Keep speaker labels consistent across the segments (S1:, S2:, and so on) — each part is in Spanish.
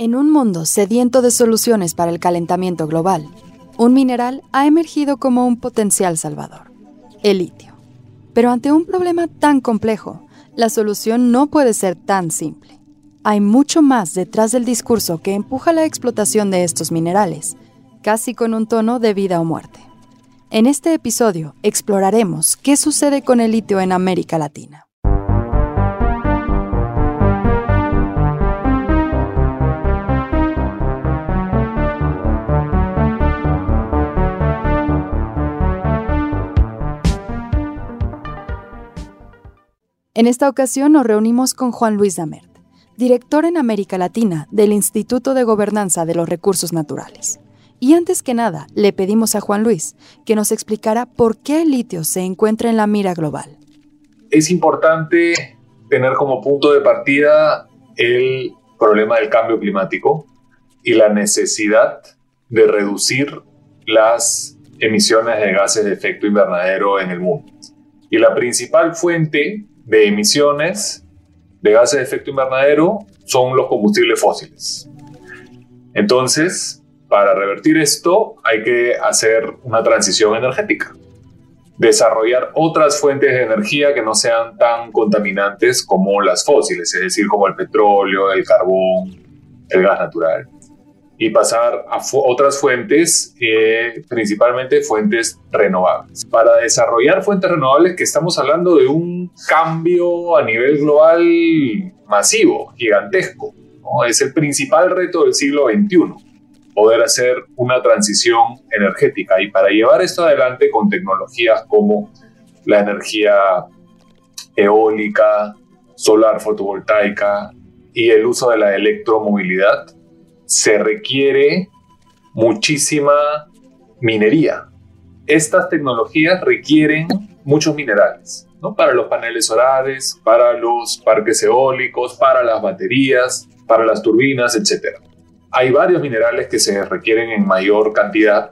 S1: En un mundo sediento de soluciones para el calentamiento global, un mineral ha emergido como un potencial salvador, el litio. Pero ante un problema tan complejo, la solución no puede ser tan simple. Hay mucho más detrás del discurso que empuja la explotación de estos minerales, casi con un tono de vida o muerte. En este episodio exploraremos qué sucede con el litio en América Latina. En esta ocasión nos reunimos con Juan Luis Damert, director en América Latina del Instituto de Gobernanza de los Recursos Naturales. Y antes que nada, le pedimos a Juan Luis que nos explicara por qué el litio se encuentra en la mira global.
S2: Es importante tener como punto de partida el problema del cambio climático y la necesidad de reducir las emisiones de gases de efecto invernadero en el mundo. Y la principal fuente de emisiones de gases de efecto invernadero son los combustibles fósiles. Entonces, para revertir esto hay que hacer una transición energética, desarrollar otras fuentes de energía que no sean tan contaminantes como las fósiles, es decir, como el petróleo, el carbón, el gas natural y pasar a otras fuentes, eh, principalmente fuentes renovables. Para desarrollar fuentes renovables, que estamos hablando de un cambio a nivel global masivo, gigantesco. Es el principal reto del siglo XXI, poder hacer una transición energética. Y para llevar esto adelante con tecnologías como la energía eólica, solar fotovoltaica y el uso de la electromovilidad, se requiere muchísima minería. Estas tecnologías requieren muchos minerales, ¿no? Para los paneles solares, para los parques eólicos, para las baterías, para las turbinas, etc. Hay varios minerales que se requieren en mayor cantidad.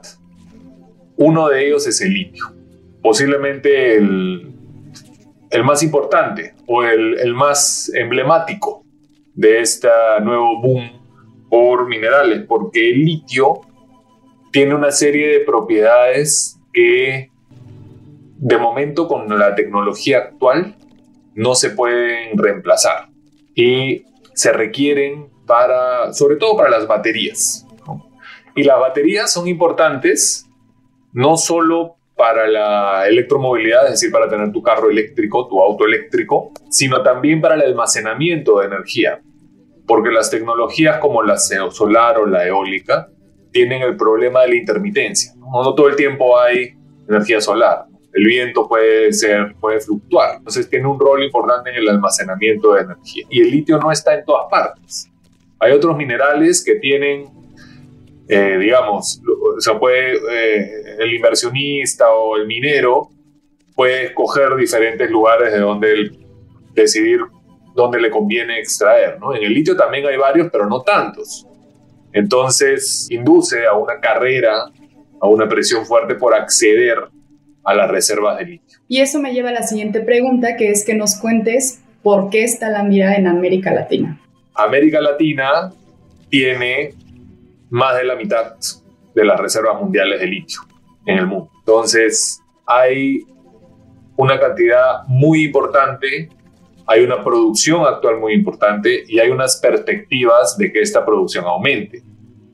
S2: Uno de ellos es el litio. Posiblemente el, más importante o el más emblemático de este nuevo boom por minerales, porque el litio tiene una serie de propiedades que de momento con la tecnología actual no se pueden reemplazar y se requieren para, sobre todo para las baterías. Y las baterías son importantes no solo para la electromovilidad, es decir, para tener tu carro eléctrico, tu auto eléctrico, sino también para el almacenamiento de energía porque las tecnologías como la solar o la eólica tienen el problema de la intermitencia. No, todo el tiempo hay energía solar. El viento puede, ser, puede fluctuar. Entonces tiene un rol importante en el almacenamiento de energía. Y el litio no está en todas partes. Hay otros minerales que tienen, eh, digamos, o puede, eh, el inversionista o el minero puede escoger diferentes lugares de donde decidir donde le conviene extraer. ¿no? En el litio también hay varios, pero no tantos. Entonces induce a una carrera, a una presión fuerte por acceder a las reservas de litio.
S3: Y eso me lleva a la siguiente pregunta, que es que nos cuentes por qué está la mira en América Latina.
S2: América Latina tiene más de la mitad de las reservas mundiales de litio en el mundo. Entonces, hay una cantidad muy importante hay una producción actual muy importante y hay unas perspectivas de que esta producción aumente,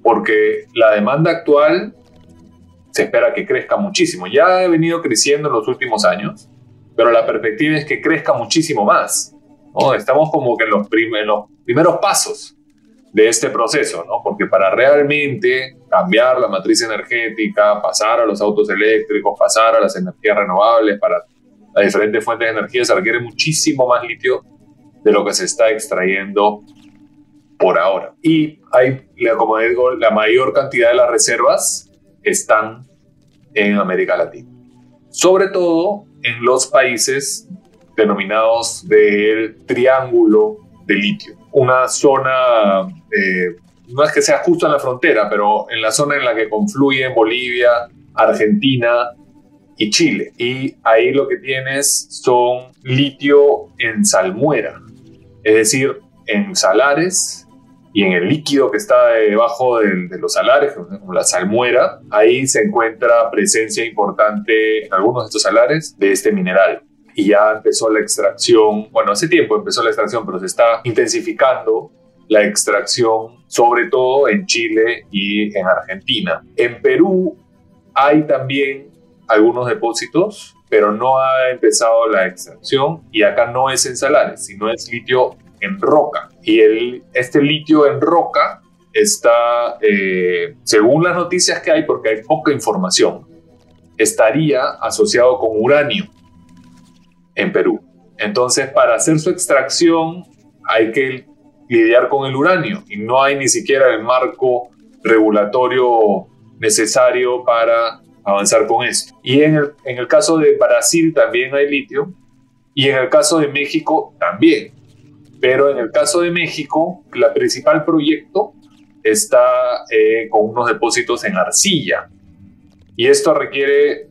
S2: porque la demanda actual se espera que crezca muchísimo. Ya ha venido creciendo en los últimos años, pero la perspectiva es que crezca muchísimo más. ¿no? Estamos como que en los, los primeros pasos de este proceso, ¿no? porque para realmente cambiar la matriz energética, pasar a los autos eléctricos, pasar a las energías renovables, para a diferentes fuentes de energía se requiere muchísimo más litio de lo que se está extrayendo por ahora. Y hay, como digo, la mayor cantidad de las reservas están en América Latina. Sobre todo en los países denominados del triángulo de litio. Una zona, eh, no es que sea justo en la frontera, pero en la zona en la que confluyen Bolivia, Argentina y Chile. Y ahí lo que tienes son litio en salmuera, es decir, en salares y en el líquido que está debajo de, de, los salares, como la salmuera, ahí se encuentra presencia importante en algunos de estos salares de este mineral. Y ya empezó la extracción, bueno, hace tiempo empezó la extracción, pero se está intensificando la extracción, sobre todo en Chile y en Argentina. En Perú hay también algunos depósitos, pero no ha empezado la extracción y acá no es en salares, sino es litio en roca. Y el, este litio en roca está, eh, según las noticias que hay, porque hay poca información, estaría asociado con uranio en Perú. Entonces, para hacer su extracción hay que lidiar con el uranio y no hay ni siquiera el marco regulatorio necesario para avanzar con esto. Y en el, en el caso de Brasil también hay litio y en el caso de México también. Pero en el caso de México, el principal proyecto está eh, con unos depósitos en arcilla. Y esto requiere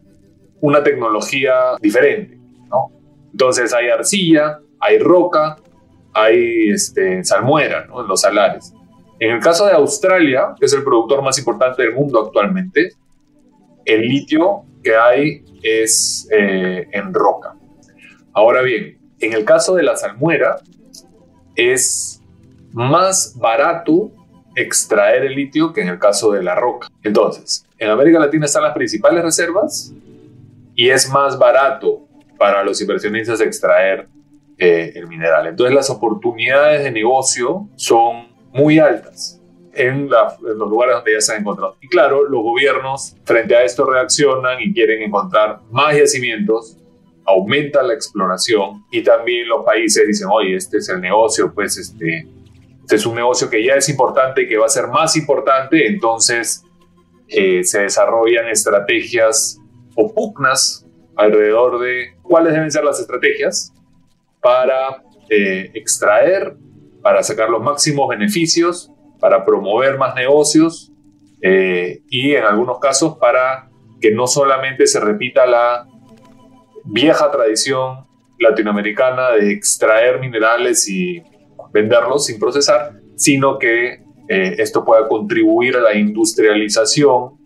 S2: una tecnología diferente. ¿no? Entonces hay arcilla, hay roca, hay este, salmuera en los salares. En el caso de Australia, que es el productor más importante del mundo actualmente, el litio que hay es eh, en roca. Ahora bien, en el caso de la salmuera, es más barato extraer el litio que en el caso de la roca. Entonces, en América Latina están las principales reservas y es más barato para los inversionistas extraer eh, el mineral. Entonces, las oportunidades de negocio son muy altas en, en, los lugares donde ya se han encontrado. Y claro, los gobiernos frente a esto reaccionan y quieren encontrar más yacimientos aumenta la exploración y también los países dicen, oye, este es el negocio, pues este, este es un negocio que ya es importante y que va a ser más importante, entonces eh, se desarrollan estrategias o pugnas alrededor de cuáles deben ser las estrategias para eh, extraer, para sacar los máximos beneficios, para promover más negocios eh, y en algunos casos para que no solamente se repita la vieja tradición latinoamericana de extraer minerales y venderlos sin procesar, sino que eh, esto pueda contribuir a la industrialización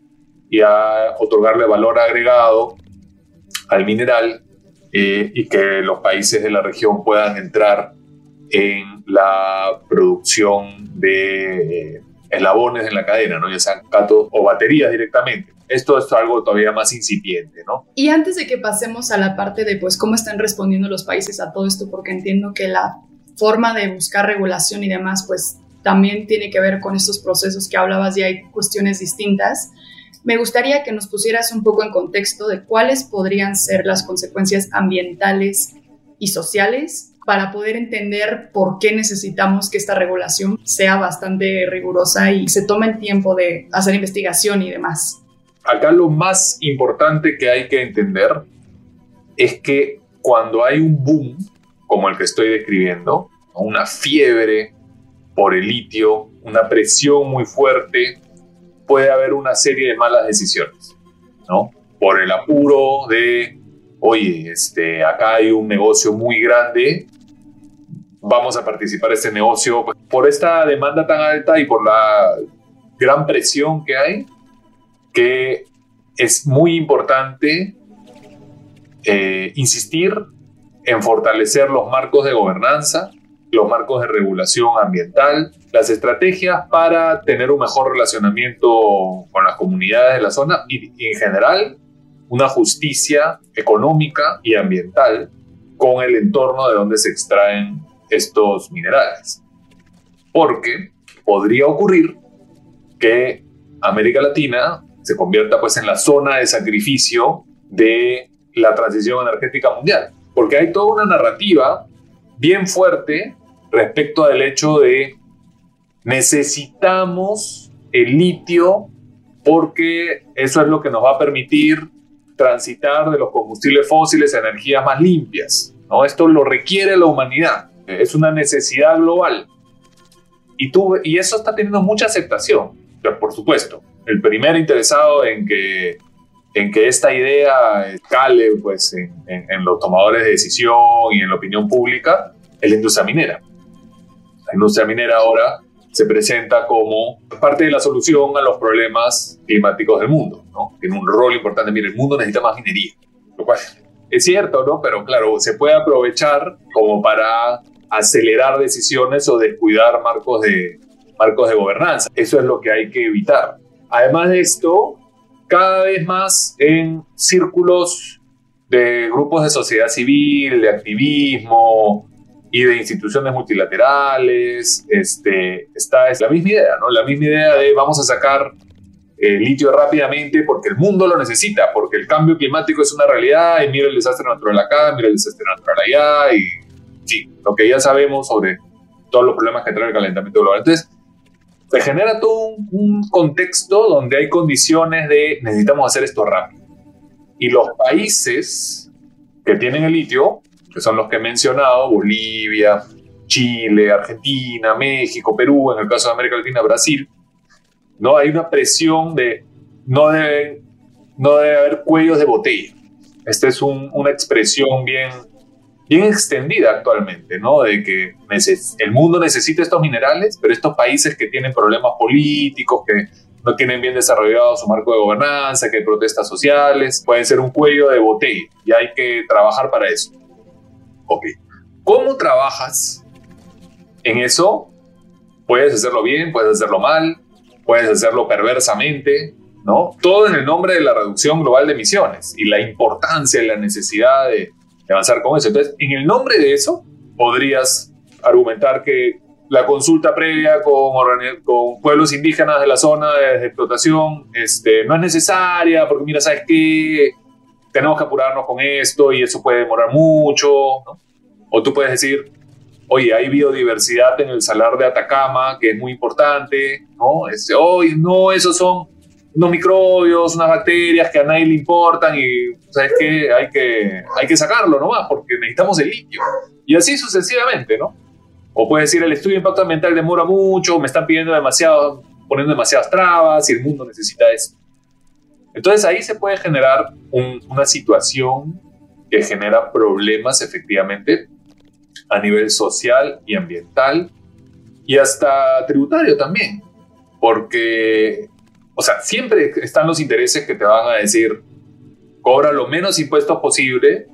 S2: y a otorgarle valor agregado al mineral eh, y que los países de la región puedan entrar en la producción de eh, eslabones en la cadena, ¿no? ya sean catos o baterías directamente esto es algo todavía más incipiente, ¿no?
S3: Y antes de que pasemos a la parte de, pues, cómo están respondiendo los países a todo esto, porque entiendo que la forma de buscar regulación y demás, pues, también tiene que ver con estos procesos que hablabas y hay cuestiones distintas. Me gustaría que nos pusieras un poco en contexto de cuáles podrían ser las consecuencias ambientales y sociales para poder entender por qué necesitamos que esta regulación sea bastante rigurosa y se tome el tiempo de hacer investigación y demás
S2: acá lo más importante que hay que entender es que cuando hay un boom, como el que estoy describiendo, una fiebre por el litio, una presión muy fuerte, puede haber una serie de malas decisiones, ¿no? Por el apuro de, oye, este, acá hay un negocio muy grande, vamos a participar en este negocio. Por esta demanda tan alta y por la gran presión que hay, que es muy importante eh, insistir en fortalecer los marcos de gobernanza, los marcos de regulación ambiental, las estrategias para tener un mejor relacionamiento con las comunidades de la zona y, y en general una justicia económica y ambiental con el entorno de donde se extraen estos minerales. Porque podría ocurrir que América Latina se convierta pues en la zona de sacrificio de la transición energética mundial. Porque hay toda una narrativa bien fuerte respecto al hecho de necesitamos el litio porque eso es lo que nos va a permitir transitar de los combustibles fósiles a energías más limpias. ¿no? Esto lo requiere la humanidad, es una necesidad global. Y, tú, y eso está teniendo mucha aceptación, por supuesto el primer interesado en que, en que esta idea cale pues, en, los tomadores de decisión y en la opinión pública es la industria minera. La industria minera ahora se presenta como parte de la solución a los problemas climáticos del mundo, ¿no? Tiene un rol importante. Mire, el mundo necesita más minería, lo cual es cierto, ¿no? Pero claro, se puede aprovechar como para acelerar decisiones o descuidar marcos de, marcos de gobernanza. Eso es lo que hay que evitar. Además de esto, cada vez más en círculos de grupos de sociedad civil, de activismo, y de instituciones multilaterales, este, está es la misma idea, ¿no? La misma idea de vamos a sacar el litio rápidamente porque el mundo lo necesita, porque el cambio climático es una realidad y mira el desastre natural acá, mira el desastre natural allá y sí, lo que ya sabemos sobre todos los problemas que trae el calentamiento global. Entonces, se genera todo un, un contexto donde hay condiciones de necesitamos hacer esto rápido. Y los países que tienen el litio que son los que he mencionado, Bolivia, Chile, Argentina, México, Perú, en el caso de América Latina, Brasil, ¿no? Hay una presión de no debe, no debe haber cuellos de botella. Esta es una expresión bien, bien extendida actualmente, ¿no? De que el mundo necesita estos minerales, pero estos países que tienen problemas políticos, que no tienen bien desarrollado su marco de gobernanza, que hay protestas sociales, pueden ser un cuello de botella y hay que trabajar para eso. Ok. ¿Cómo trabajas en eso? Puedes hacerlo bien, puedes hacerlo mal, puedes hacerlo perversamente, ¿no? Todo en el nombre de la reducción global de emisiones y la importancia y la necesidad de, avanzar con eso. Entonces, en el nombre de eso, podrías argumentar que la consulta previa con, con pueblos indígenas de la zona de, explotación este, no es necesaria, porque mira, ¿sabes qué? tenemos que apurarnos con esto y eso puede demorar mucho, O tú puedes decir, oye, hay biodiversidad en el salar de Atacama que es muy importante, ¿no? Este, oye, no, esos son unos microbios, unas bacterias que a nadie le importan y, ¿sabes qué? Hay que, hay que sacarlo nomás porque necesitamos el litio. Y así sucesivamente, ¿no? O puedes decir, el estudio de impacto ambiental demora mucho, me están pidiendo demasiado, poniendo demasiadas trabas y el mundo necesita esto. Entonces ahí se puede generar una situación que genera problemas efectivamente a nivel social y ambiental y hasta tributario también, porque, o sea, siempre están los intereses que te van a decir, cobra lo menos impuestos posible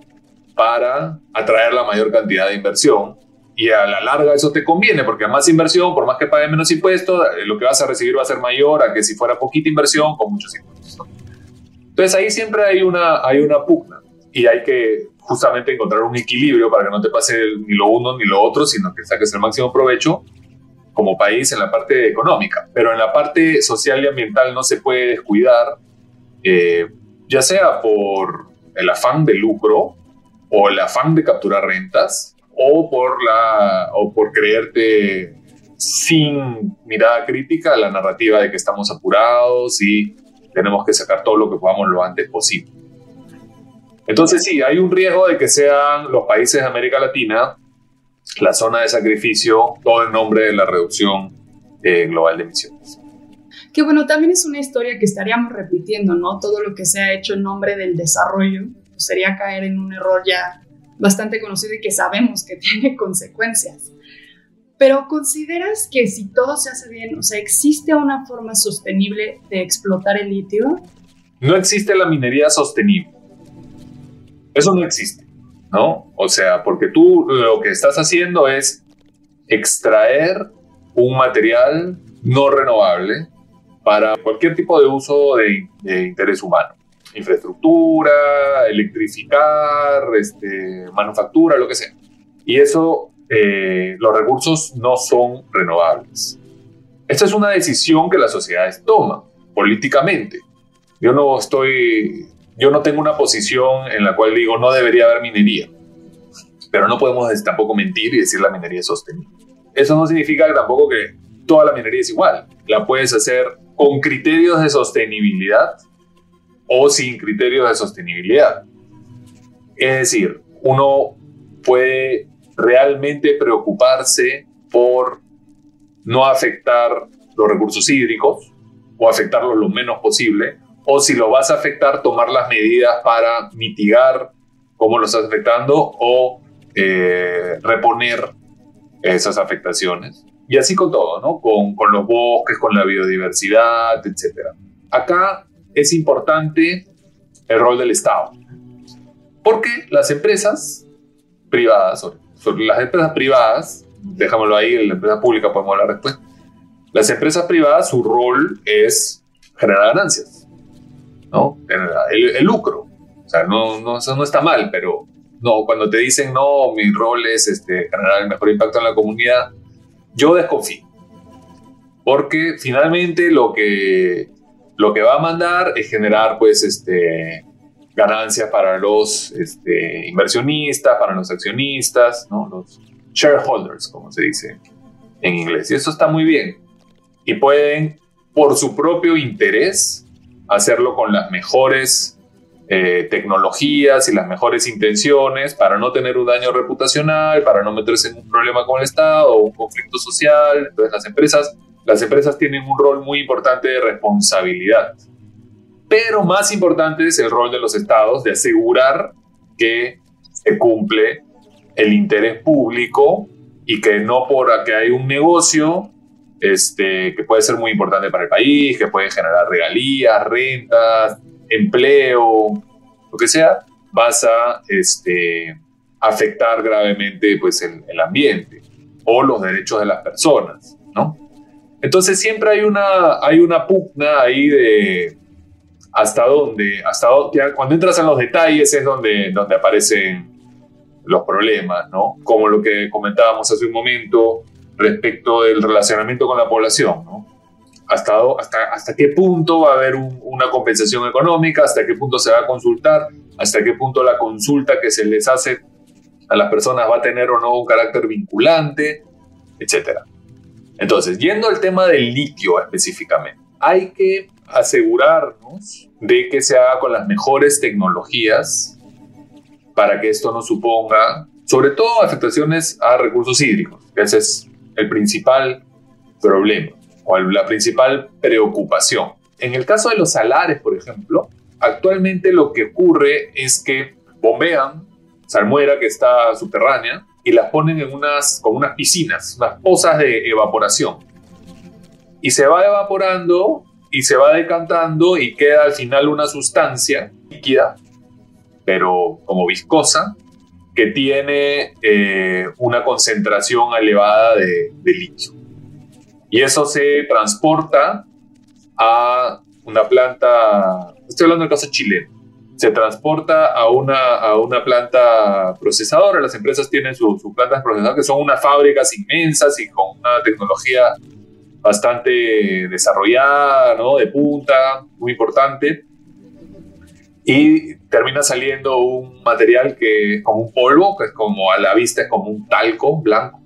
S2: para atraer la mayor cantidad de inversión. Y a la larga eso te conviene, porque más inversión, por más que pague menos impuestos, lo que vas a recibir va a ser mayor a que si fuera poquita inversión con muchos impuestos. Entonces ahí siempre hay una, hay una pugna. Y hay que justamente encontrar un equilibrio para que no te pase ni lo uno ni lo otro, sino que saques el máximo provecho como país en la parte económica. Pero en la parte social y ambiental no se puede descuidar, eh, ya sea por el afán de lucro o el afán de capturar rentas o por, la, o por creerte sin mirada crítica la narrativa de que estamos apurados y tenemos que sacar todo lo que podamos lo antes posible. Entonces sí, hay un riesgo de que sean los países de América Latina la zona de sacrificio, todo en nombre de la reducción eh, global de emisiones.
S3: Que bueno, también es una historia que estaríamos repitiendo, ¿no? Todo lo que se ha hecho en nombre del desarrollo pues, sería caer en un error ya bastante conocido y que sabemos que tiene consecuencias. Pero consideras que si todo se hace bien, o sea, ¿existe una forma sostenible de explotar el litio?
S2: No existe la minería sostenible. Eso no existe, ¿no? O sea, porque tú lo que estás haciendo es extraer un material no renovable para cualquier tipo de uso de, interés humano. Infraestructura, electrificar, este, manufactura, lo que sea. Y eso eh, los recursos no son renovables. Esta es una decisión que las sociedades toman políticamente. Yo no estoy, yo no tengo una posición en la cual digo no debería haber minería, pero no podemos tampoco mentir y decir la minería es sostenible. Eso no significa tampoco que toda la minería es igual. La puedes hacer con criterios de sostenibilidad o sin criterios de sostenibilidad. Es decir, uno puede realmente preocuparse por no afectar los recursos hídricos o afectarlos lo menos posible, o si lo vas a afectar, tomar las medidas para mitigar cómo lo estás afectando o eh, reponer esas afectaciones. Y así con todo, ¿no? Con, con los bosques, con la biodiversidad, etc. Acá es importante el rol del Estado. Porque las empresas privadas, las empresas privadas, dejámoslo ahí, la empresa pública podemos hablar después, las empresas privadas, su rol es generar ganancias, ¿no? El, el lucro. O sea, no, no, eso no está mal, pero no, cuando te dicen, no, mi rol es este, generar el mejor impacto en la comunidad, yo desconfío. Porque finalmente lo que, lo que va a mandar es generar, pues, este, ganancias para los este, inversionistas, para los accionistas, ¿no? los shareholders, como se dice en inglés. Y eso está muy bien. Y pueden, por su propio interés, hacerlo con las mejores eh, tecnologías y las mejores intenciones para no tener un daño reputacional, para no meterse en un problema con el Estado o un conflicto social. Entonces las empresas, las empresas tienen un rol muy importante de responsabilidad pero más importante es el rol de los estados de asegurar que se cumple el interés público y que no por que hay un negocio este, que puede ser muy importante para el país, que puede generar regalías, rentas, empleo, lo que sea, vas a este, afectar gravemente pues, el, ambiente o los derechos de las personas, ¿no? Entonces siempre hay una, hay una pugna ahí de, hasta dónde, hasta dónde, cuando entras en los detalles es donde, donde aparecen los problemas, ¿no? Como lo que comentábamos hace un momento respecto del relacionamiento con la población, ¿no? Hasta, hasta, hasta qué punto va a haber una compensación económica, hasta qué punto se va a consultar, hasta qué punto la consulta que se les hace a las personas va a tener o no un carácter vinculante, etc. Entonces, yendo al tema del litio específicamente, hay que asegurarnos de que se haga con las mejores tecnologías para que esto no suponga, sobre todo, afectaciones a recursos hídricos. Ese es el principal problema o la principal preocupación. En el caso de los salares, por ejemplo, actualmente lo que ocurre es que bombean salmuera que está subterránea y las ponen en unas, con unas piscinas, unas pozas de evaporación. Y se va evaporando y se va decantando y queda al final una sustancia líquida, pero como viscosa, que tiene eh, una concentración elevada de, litio. Y eso se transporta a una planta, estoy hablando del caso chileno, se transporta a una, a una planta procesadora. Las empresas tienen sus su plantas procesadoras, que son unas fábricas inmensas y con una tecnología bastante desarrollada, ¿no? De punta, muy importante. Y termina saliendo un material que es como un polvo, que es como a la vista es como un talco blanco.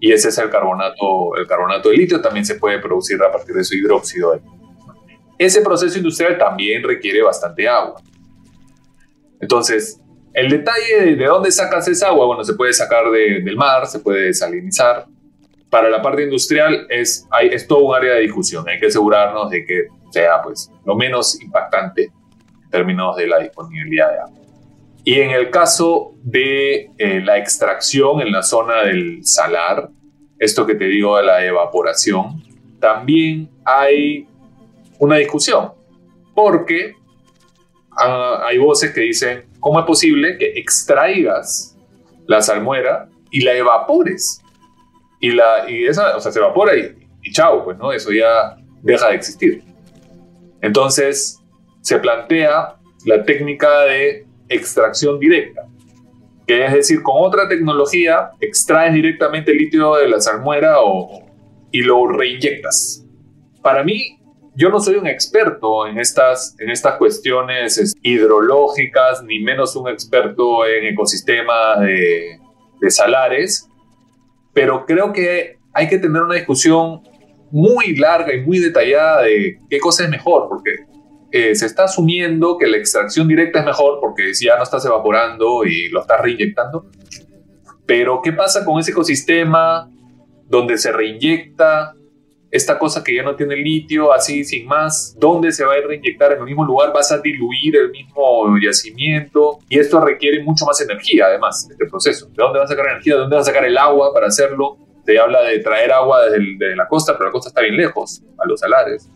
S2: Y ese es el carbonato, el carbonato de litio, también se puede producir a partir de su hidróxido de Ese proceso industrial también requiere bastante agua. Entonces, el detalle de, de dónde sacas esa agua, bueno, se puede sacar del mar, se puede desalinizar, para la parte industrial es, hay, es todo un área de discusión. Hay que asegurarnos de que sea pues, lo menos impactante términos de la disponibilidad de agua. Y en el caso de eh, la extracción en la zona del salar, esto que te digo de la evaporación, también hay una discusión, porque ah, hay voces que dicen, ¿cómo es posible que extraigas la salmuera y la evapores? y, la, y esa, o sea, se evapora y, y chao, pues, ¿no? Eso ya deja de existir. Entonces, se plantea la técnica de extracción directa, que es decir, con otra tecnología extraes directamente el litio de la salmuera o, y lo reinyectas. Para mí, yo no soy un experto en estas, en estas cuestiones hidrológicas, ni menos un experto en ecosistemas de, de salares, pero creo que hay que tener una discusión muy larga y muy detallada de qué cosa es mejor, porque eh, se está asumiendo que la extracción directa es mejor porque ya no estás evaporando y lo estás reinyectando. Pero ¿qué pasa con ese ecosistema donde se reinyecta esta cosa que ya no tiene litio, así sin más? ¿Dónde se va a reinyectar? En el mismo lugar vas a diluir el mismo yacimiento y esto requiere mucho más energía además, este proceso. ¿De dónde vas a sacar energía? ¿De dónde vas a sacar el agua para hacerlo? Se habla de traer agua desde, la costa, pero la costa está bien lejos, a los salares.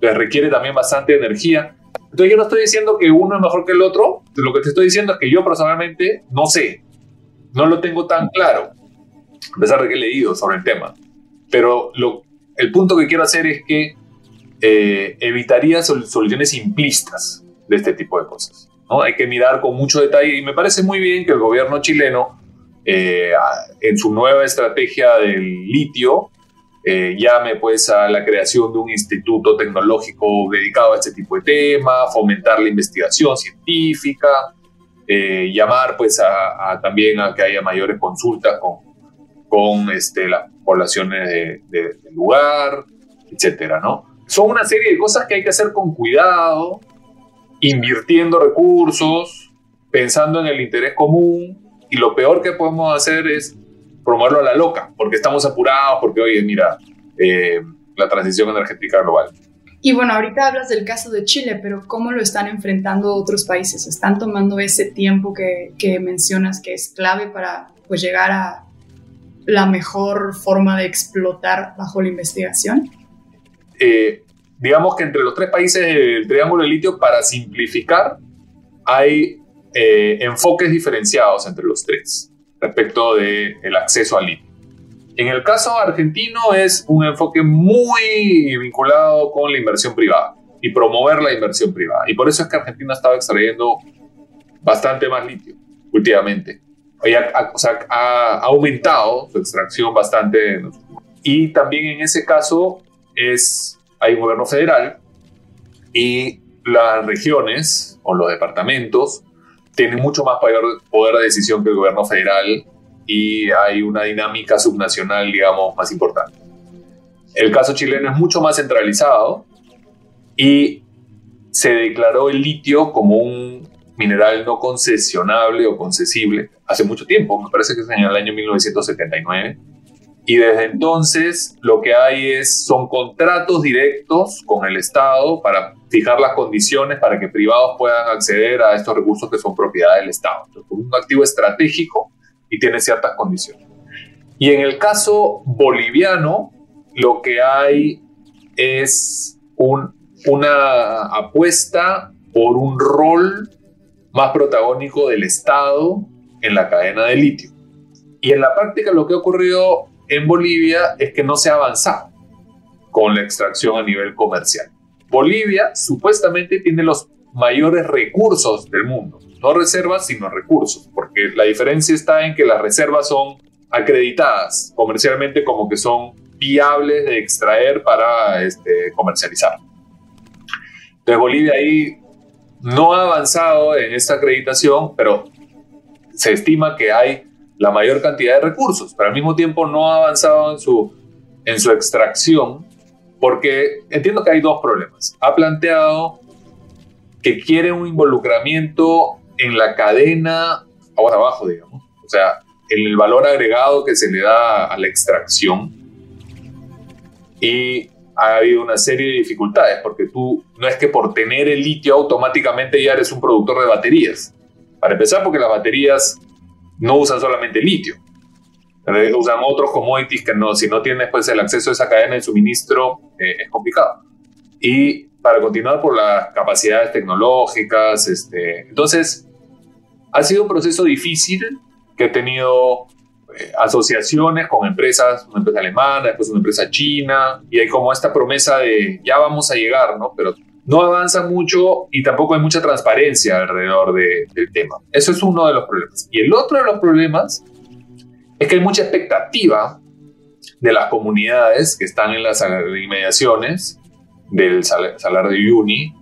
S2: Entonces requiere también bastante energía. Entonces yo no estoy diciendo que uno es mejor que el otro, lo que te estoy diciendo es que yo personalmente no sé, no lo tengo tan claro, a pesar de que he leído sobre el tema. Pero lo, el punto que quiero hacer es que eh, evitaría soluciones simplistas de este tipo de cosas. ¿no? Hay que mirar con mucho detalle y me parece muy bien que el gobierno chileno, eh, en su nueva estrategia del litio, eh, llame pues a la creación de un instituto tecnológico dedicado a este tipo de temas, fomentar la investigación científica, llamar pues a, también a que haya mayores consultas con, con este, las poblaciones del lugar, etcétera, ¿no? son una serie de cosas que hay que hacer con cuidado, invirtiendo recursos, pensando en el interés común, y lo peor que podemos hacer es promoverlo a la loca, porque estamos apurados, porque, oye, mira, eh, la transición energética global.
S3: Y bueno, ahorita hablas del caso de Chile, pero ¿cómo lo están enfrentando otros países? ¿Están tomando ese tiempo que, que mencionas que es clave para pues, llegar a la mejor forma de explotar bajo la investigación?
S2: Eh, digamos que entre los tres países del triángulo de litio, para simplificar, hay eh, enfoques diferenciados entre los tres respecto del acceso al litio. En el caso argentino es un enfoque muy vinculado con la inversión privada y promover la inversión privada. Y por eso es que Argentina estaba extrayendo bastante más litio últimamente. o sea, ha aumentado su extracción bastante. Y también en ese caso es, hay un gobierno federal y las regiones o los departamentos tienen mucho más poder, de decisión que el gobierno federal y hay una dinámica subnacional, digamos, más importante. El caso chileno es mucho más centralizado y se declaró el litio como un mineral no concesionable o concesible hace mucho tiempo, me parece que es en el año 1979 y desde entonces lo que hay es, son contratos directos con el Estado para fijar las condiciones para que privados puedan acceder a estos recursos que son propiedad del Estado. Entonces, un activo estratégico y tiene ciertas condiciones. Y en el caso boliviano, lo que hay es un, una apuesta por un rol más protagónico del Estado en la cadena de litio. Y en la práctica lo que ha ocurrido en Bolivia es que no se ha avanzado con la extracción a nivel comercial. Bolivia supuestamente tiene los mayores recursos del mundo, no reservas, sino recursos, porque la diferencia está en que las reservas son acreditadas comercialmente como que son viables de extraer para este, comercializar. Entonces Bolivia ahí no ha avanzado en esta acreditación, pero se estima que hay la mayor cantidad de recursos, pero al mismo tiempo no ha avanzado en su, en su extracción, porque entiendo que hay dos problemas. Ha planteado que quiere un involucramiento en la cadena abajo abajo, digamos, o sea, en el valor agregado que se le da a la extracción. Y ha habido una serie de dificultades, porque tú no es que por tener el litio automáticamente ya eres un productor de baterías. Para empezar, porque las baterías no usan solamente litio, usan otros commodities que no, si no tienes pues el acceso a esa cadena de suministro eh, es complicado. Y para continuar por las capacidades tecnológicas, este, entonces ha sido un proceso difícil que he tenido eh, asociaciones con empresas, una empresa alemana, después una empresa china, y hay como esta promesa de ya vamos a llegar, ¿no? Pero no avanza mucho y tampoco hay mucha transparencia alrededor del tema. Eso es uno de los problemas. Y el otro de los problemas es que hay mucha expectativa de las comunidades que están en las inmediaciones del salar de Uyuni,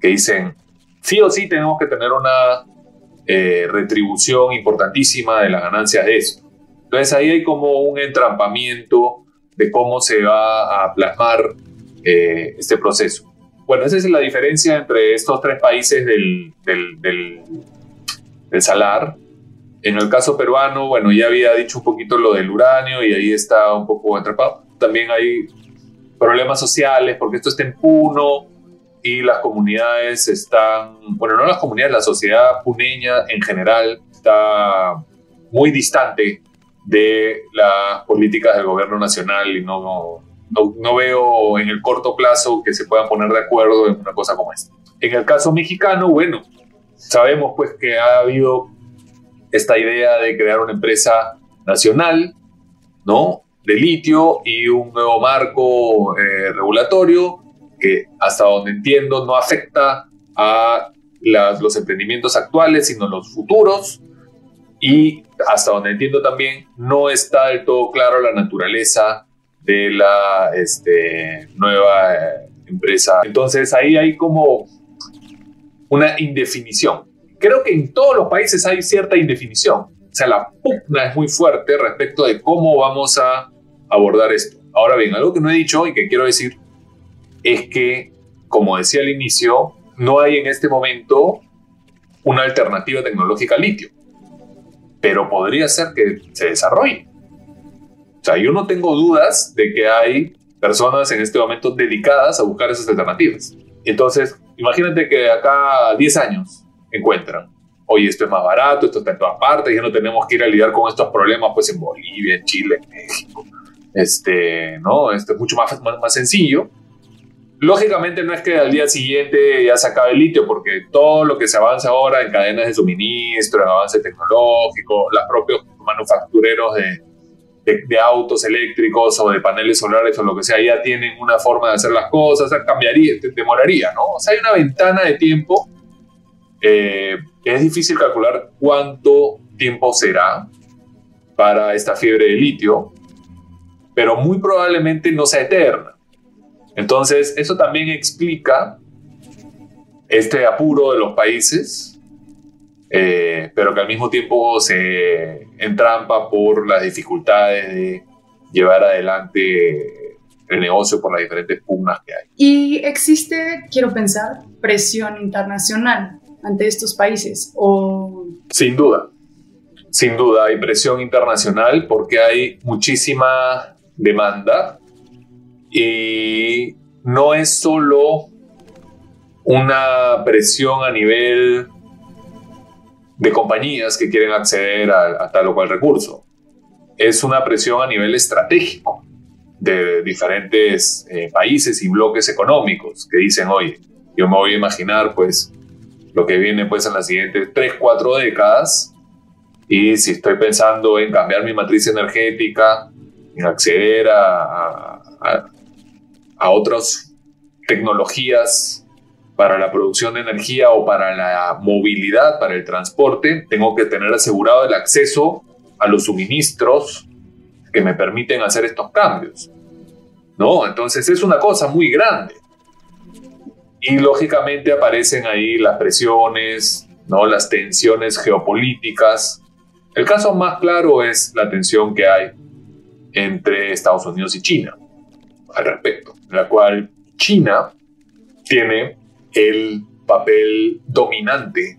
S2: que dicen, sí o sí tenemos que tener una eh, retribución importantísima de las ganancias de eso. Entonces ahí hay como un entrampamiento de cómo se va a plasmar eh, este proceso. Bueno, esa es la diferencia entre estos tres países del, del, salar. En el caso peruano, bueno, ya había dicho un poquito lo del uranio y ahí está un poco atrapado. También hay problemas sociales porque esto está en Puno y las comunidades están, bueno, no las comunidades, la sociedad puneña en general está muy distante de las políticas del gobierno nacional y no, no, veo en el corto plazo que se puedan poner de acuerdo en una cosa como esta. En el caso mexicano, bueno, sabemos pues que ha habido esta idea de crear una empresa nacional, ¿no? De litio y un nuevo marco eh, regulatorio que hasta donde entiendo no afecta a los emprendimientos actuales, sino los futuros. Y hasta donde entiendo también, no está del todo claro la naturaleza de la este, nueva eh, empresa. Entonces ahí hay como una indefinición. Creo que en todos los países hay cierta indefinición. O sea, la pugna es muy fuerte respecto de cómo vamos a abordar esto. Ahora bien, algo que no he dicho y que quiero decir es que, como decía al inicio, no hay en este momento una alternativa tecnológica al litio, pero podría ser que se desarrolle. Sea, yo no tengo dudas de que hay personas en este momento dedicadas a buscar esas alternativas. Entonces, imagínate que acá 10 años encuentran, oye, esto es más barato, esto está en todas partes, ya no tenemos que ir a lidiar con estos problemas pues en Bolivia, en Chile, en México. Este, ¿no? Esto es mucho más, más, más sencillo Lógicamente no es que al día siguiente ya se acabe el litio, porque todo lo que se avanza ahora en cadenas de suministro, en avance tecnológico, los propios manufactureros de, de, autos eléctricos o de paneles solares o lo que sea, ya tienen una forma de hacer las cosas, o sea, cambiaría, demoraría, ¿no? O sea, hay una ventana de tiempo eh, es difícil calcular cuánto tiempo será para esta fiebre de litio, pero muy probablemente no sea eterna. Entonces, eso también explica este apuro de los países, eh, pero que al mismo tiempo se entrampa por las dificultades de llevar adelante el negocio por las diferentes pugnas que hay.
S3: Y existe, quiero pensar, presión internacional ante estos países o...
S2: Sin duda, sin duda hay presión internacional porque hay muchísima demanda y no es solo una presión a nivel de compañías que quieren acceder a, tal o cual recurso. Es una presión a nivel estratégico de diferentes eh, países y bloques económicos que dicen, oye, yo me voy a imaginar pues lo que viene pues en las siguientes 3, 4 décadas y si estoy pensando en cambiar mi matriz energética, en acceder a, a otras tecnologías para la producción de energía o para la movilidad, para el transporte, tengo que tener asegurado el acceso a los suministros que me permiten hacer estos cambios. ¿No? Entonces es una cosa muy grande. Y lógicamente aparecen ahí las presiones, ¿no? las tensiones geopolíticas. El caso más claro es la tensión que hay entre Estados Unidos y China al respecto en la cual China tiene el papel dominante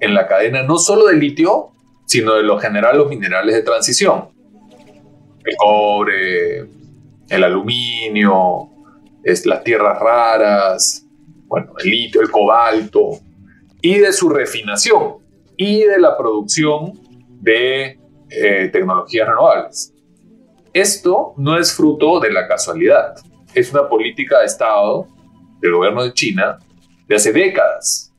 S2: en la cadena no solo del litio, sino de lo general los minerales de transición. El cobre, el aluminio, es, las tierras raras, bueno, el litio, el cobalto, y de su refinación y de la producción de eh, tecnologías renovables. Esto no es fruto de la casualidad es una política de Estado del gobierno de China de hace décadas,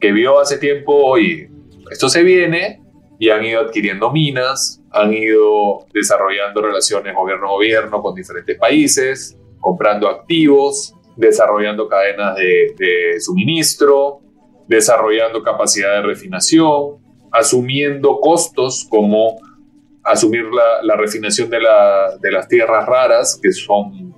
S2: que vio hace tiempo, oye, esto se viene y han ido adquiriendo minas, han ido desarrollando relaciones gobierno-gobierno con diferentes países, comprando activos, desarrollando cadenas de, suministro, desarrollando capacidad de refinación, asumiendo costos como asumir la, refinación de, de, las tierras raras, que son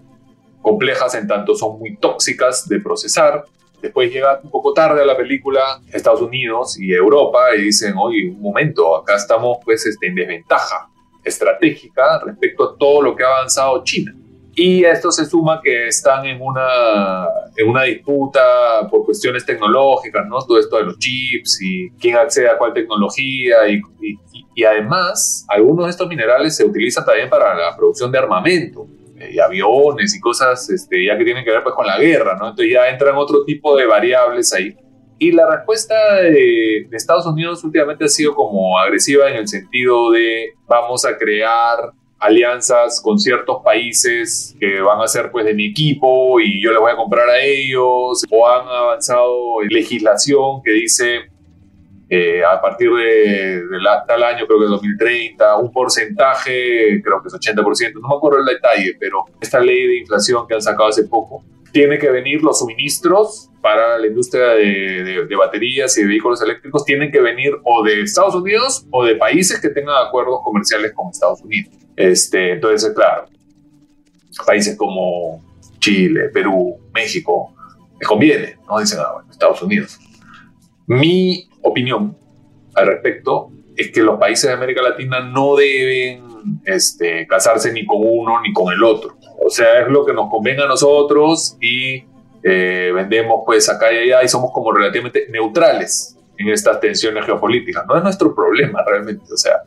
S2: complejas en tanto son muy tóxicas de procesar. Después llega un poco tarde a la película Estados Unidos y Europa y dicen, oye, un momento, acá estamos pues este, en desventaja estratégica respecto a todo lo que ha avanzado China. Y a esto se suma que están en una, en una disputa por cuestiones tecnológicas, ¿no? Todo esto de los chips y quién accede a cuál tecnología y, y, y además algunos de estos minerales se utilizan también para la producción de armamento y aviones y cosas este, ya que tienen que ver pues, con la guerra, ¿no? Entonces ya entran otro tipo de variables ahí Y la respuesta de, de, Estados Unidos últimamente ha sido como agresiva en el sentido de vamos a crear alianzas con ciertos países que van a ser pues de mi equipo y yo les voy a comprar a ellos o han avanzado legislación que dice eh, a partir de, tal año, creo que es 2030, un porcentaje, creo que es 80%, no me acuerdo el detalle, pero esta ley de inflación que han sacado hace poco, tiene que venir los suministros para la industria de, de, baterías y de vehículos eléctricos, tienen que venir o de Estados Unidos o de países que tengan acuerdos comerciales con Estados Unidos. Este, entonces, claro, países como Chile, Perú, México, les conviene, ¿no? Dicen, ah, bueno, Estados Unidos. Mi opinión al respecto es que los países de América Latina no deben este, casarse ni con uno ni con el otro. O sea, es lo que nos convenga a nosotros y eh, vendemos pues acá y allá y somos como relativamente neutrales en estas tensiones geopolíticas. No es nuestro problema realmente. O sea,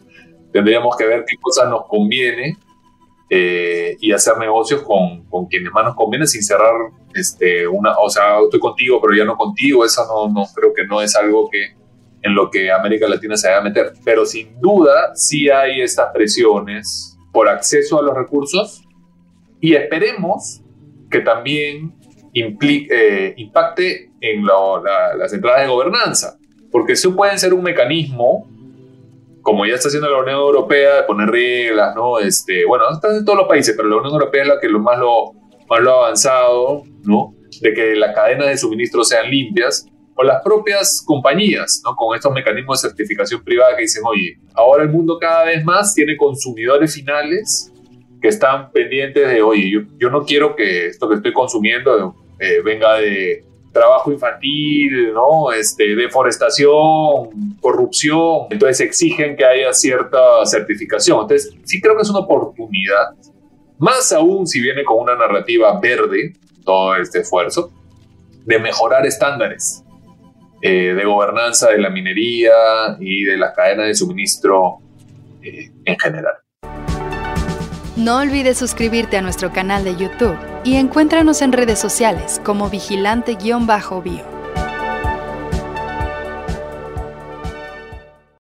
S2: tendríamos que ver qué cosas nos conviene eh, y hacer negocios con, con, quienes más nos conviene sin cerrar este, una, o sea, estoy contigo pero ya no contigo, eso no, no creo que no es algo que en lo que América Latina se vaya a meter. Pero sin duda sí hay estas presiones por acceso a los recursos y esperemos que también implique, eh, impacte en las entradas de gobernanza, porque eso puede ser un mecanismo, como ya está haciendo la Unión Europea, de poner reglas, ¿no? Este, bueno, están en todos los países, pero la Unión Europea es la que lo más lo, más lo ha avanzado, ¿no? De que las cadenas de suministro sean limpias o las propias compañías, ¿no? Con estos mecanismos de certificación privada que dicen, oye, ahora el mundo cada vez más tiene consumidores finales que están pendientes de, oye, yo, yo no quiero que esto que estoy consumiendo eh, venga de trabajo infantil, ¿no? Este, deforestación, corrupción. Entonces exigen que haya cierta certificación. Entonces sí creo que es una oportunidad, más aún si viene con una narrativa verde, todo este esfuerzo, de mejorar estándares eh, de gobernanza de la minería y de las cadenas de suministro eh, en general.
S1: No olvides suscribirte a nuestro canal de YouTube y encuéntranos en redes sociales como vigilante-bio.